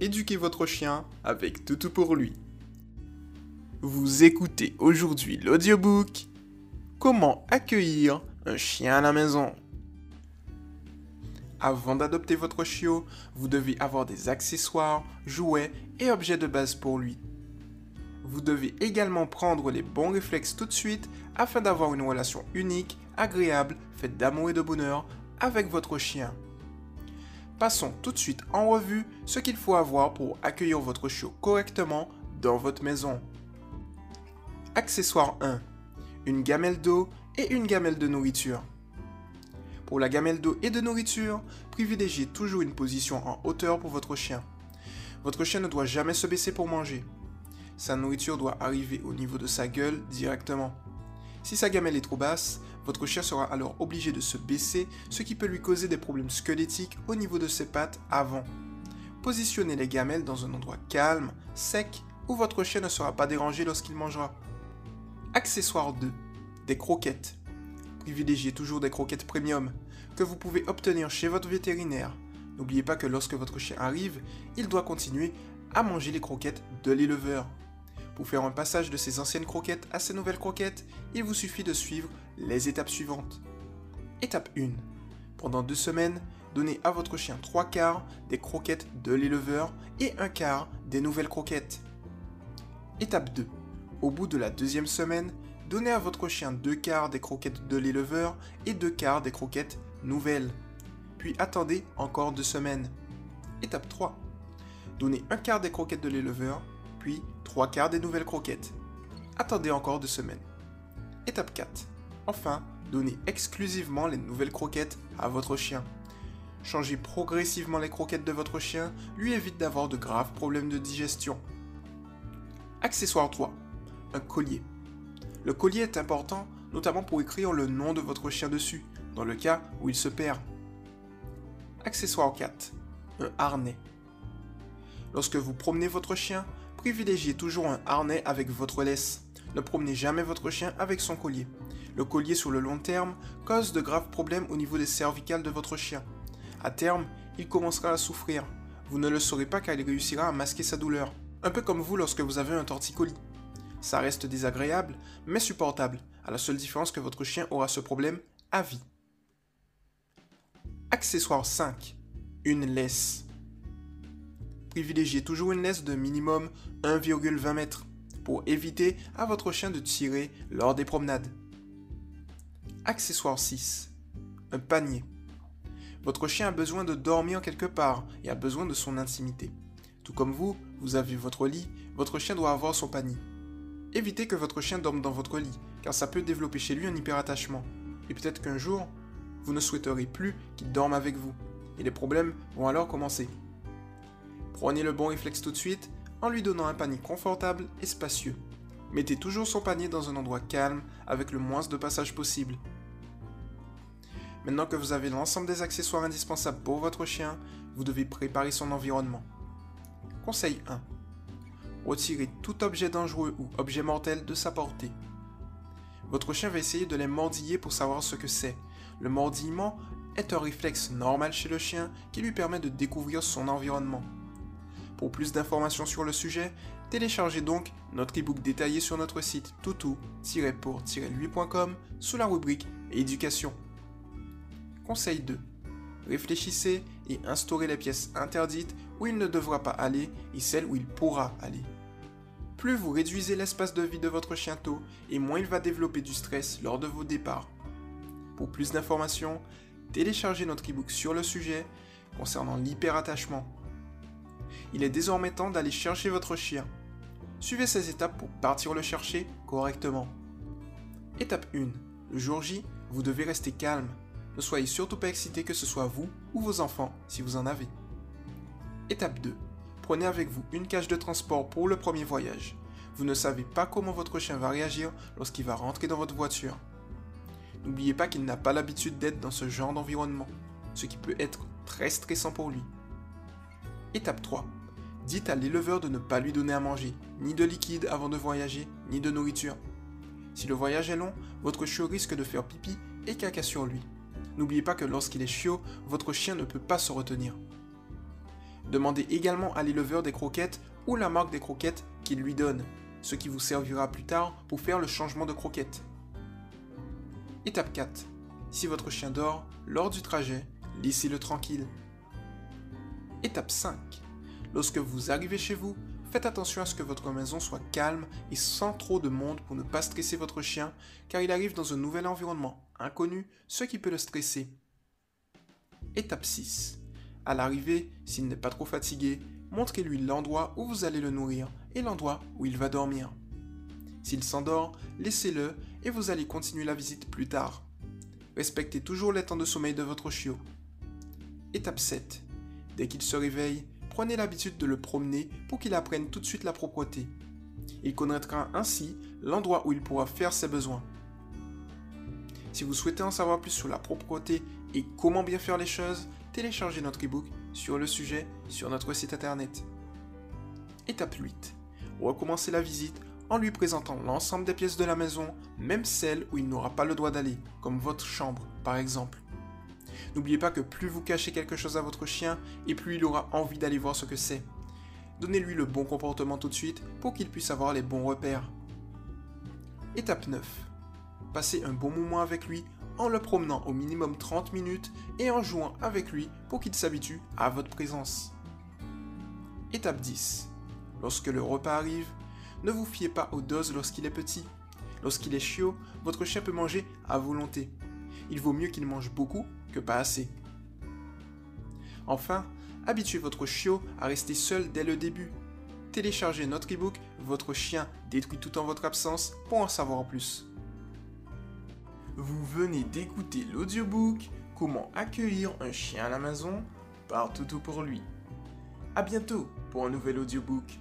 éduquer votre chien avec Toutou pour lui. Vous écoutez aujourd'hui l'audiobook Comment accueillir un chien à la maison. Avant d'adopter votre chiot, vous devez avoir des accessoires, jouets et objets de base pour lui. Vous devez également prendre les bons réflexes tout de suite afin d'avoir une relation unique, agréable, faite d'amour et de bonheur avec votre chien. Passons tout de suite en revue ce qu'il faut avoir pour accueillir votre chiot correctement dans votre maison. Accessoire 1. Une gamelle d'eau et une gamelle de nourriture. Pour la gamelle d'eau et de nourriture, privilégiez toujours une position en hauteur pour votre chien. Votre chien ne doit jamais se baisser pour manger. Sa nourriture doit arriver au niveau de sa gueule directement. Si sa gamelle est trop basse, votre chien sera alors obligé de se baisser, ce qui peut lui causer des problèmes squelettiques au niveau de ses pattes avant. Positionnez les gamelles dans un endroit calme, sec, où votre chien ne sera pas dérangé lorsqu'il mangera. Accessoire 2. Des croquettes. Privilégiez toujours des croquettes premium que vous pouvez obtenir chez votre vétérinaire. N'oubliez pas que lorsque votre chien arrive, il doit continuer à manger les croquettes de l'éleveur. Pour faire un passage de ces anciennes croquettes à ces nouvelles croquettes, il vous suffit de suivre les étapes suivantes. Étape 1. Pendant deux semaines, donnez à votre chien trois quarts des croquettes de l'éleveur et un quart des nouvelles croquettes. Étape 2. Au bout de la deuxième semaine, donnez à votre chien deux quarts des croquettes de l'éleveur et deux quarts des croquettes nouvelles. Puis attendez encore deux semaines. Étape 3. Donnez un quart des croquettes de l'éleveur, puis trois quarts des nouvelles croquettes. Attendez encore deux semaines. Étape 4. Enfin, donnez exclusivement les nouvelles croquettes à votre chien. Changer progressivement les croquettes de votre chien lui évite d'avoir de graves problèmes de digestion. Accessoire 3 un collier. Le collier est important, notamment pour écrire le nom de votre chien dessus, dans le cas où il se perd. Accessoire 4. Un harnais. Lorsque vous promenez votre chien, privilégiez toujours un harnais avec votre laisse. Ne promenez jamais votre chien avec son collier. Le collier sur le long terme cause de graves problèmes au niveau des cervicales de votre chien. À terme, il commencera à souffrir. Vous ne le saurez pas car il réussira à masquer sa douleur. Un peu comme vous lorsque vous avez un torticolis. Ça reste désagréable, mais supportable, à la seule différence que votre chien aura ce problème à vie. Accessoire 5. Une laisse. Privilégiez toujours une laisse de minimum 1,20 m pour éviter à votre chien de tirer lors des promenades. Accessoire 6. Un panier. Votre chien a besoin de dormir quelque part et a besoin de son intimité. Tout comme vous, vous avez votre lit, votre chien doit avoir son panier. Évitez que votre chien dorme dans votre lit, car ça peut développer chez lui un hyperattachement. Et peut-être qu'un jour, vous ne souhaiterez plus qu'il dorme avec vous. Et les problèmes vont alors commencer. Prenez le bon réflexe tout de suite en lui donnant un panier confortable et spacieux. Mettez toujours son panier dans un endroit calme avec le moins de passage possible. Maintenant que vous avez l'ensemble des accessoires indispensables pour votre chien, vous devez préparer son environnement. Conseil 1. Retirez tout objet dangereux ou objet mortel de sa portée. Votre chien va essayer de les mordiller pour savoir ce que c'est. Le mordillement est un réflexe normal chez le chien qui lui permet de découvrir son environnement. Pour plus d'informations sur le sujet, téléchargez donc notre ebook détaillé sur notre site toutou-pour-lui.com sous la rubrique Éducation. Conseil 2. Réfléchissez et instaurez les pièces interdites où il ne devra pas aller et celles où il pourra aller. Plus vous réduisez l'espace de vie de votre chien tôt et moins il va développer du stress lors de vos départs. Pour plus d'informations, téléchargez notre ebook sur le sujet concernant l'hyperattachement. Il est désormais temps d'aller chercher votre chien. Suivez ces étapes pour partir le chercher correctement. Étape 1. Le jour J, vous devez rester calme. Ne soyez surtout pas excité que ce soit vous ou vos enfants si vous en avez. Étape 2. Prenez avec vous une cage de transport pour le premier voyage. Vous ne savez pas comment votre chien va réagir lorsqu'il va rentrer dans votre voiture. N'oubliez pas qu'il n'a pas l'habitude d'être dans ce genre d'environnement, ce qui peut être très stressant pour lui. Étape 3. Dites à l'éleveur de ne pas lui donner à manger, ni de liquide avant de voyager, ni de nourriture. Si le voyage est long, votre chiot risque de faire pipi et caca sur lui. N'oubliez pas que lorsqu'il est chiot, votre chien ne peut pas se retenir. Demandez également à l'éleveur des croquettes ou la marque des croquettes qu'il lui donne, ce qui vous servira plus tard pour faire le changement de croquettes. Étape 4. Si votre chien dort lors du trajet, laissez-le tranquille. Étape 5. Lorsque vous arrivez chez vous, faites attention à ce que votre maison soit calme et sans trop de monde pour ne pas stresser votre chien, car il arrive dans un nouvel environnement inconnu, ce qui peut le stresser. Étape 6. À l'arrivée, s'il n'est pas trop fatigué, montrez-lui l'endroit où vous allez le nourrir et l'endroit où il va dormir. S'il s'endort, laissez-le et vous allez continuer la visite plus tard. Respectez toujours les temps de sommeil de votre chiot. Étape 7. Dès qu'il se réveille, prenez l'habitude de le promener pour qu'il apprenne tout de suite la propreté. Il connaîtra ainsi l'endroit où il pourra faire ses besoins. Si vous souhaitez en savoir plus sur la propreté et comment bien faire les choses, téléchargez notre ebook sur le sujet sur notre site internet. Étape 8. Recommencez la visite en lui présentant l'ensemble des pièces de la maison, même celles où il n'aura pas le droit d'aller, comme votre chambre par exemple. N'oubliez pas que plus vous cachez quelque chose à votre chien, et plus il aura envie d'aller voir ce que c'est. Donnez-lui le bon comportement tout de suite pour qu'il puisse avoir les bons repères. Étape 9. Passez un bon moment avec lui en le promenant au minimum 30 minutes et en jouant avec lui pour qu'il s'habitue à votre présence. Étape 10. Lorsque le repas arrive, ne vous fiez pas aux doses lorsqu'il est petit. Lorsqu'il est chiot, votre chien peut manger à volonté. Il vaut mieux qu'il mange beaucoup que pas assez. Enfin, habituez votre chiot à rester seul dès le début. Téléchargez notre ebook Votre chien détruit tout en votre absence pour en savoir plus. Vous venez d'écouter l'audiobook Comment accueillir un chien à la maison par Toutou pour lui. A bientôt pour un nouvel audiobook.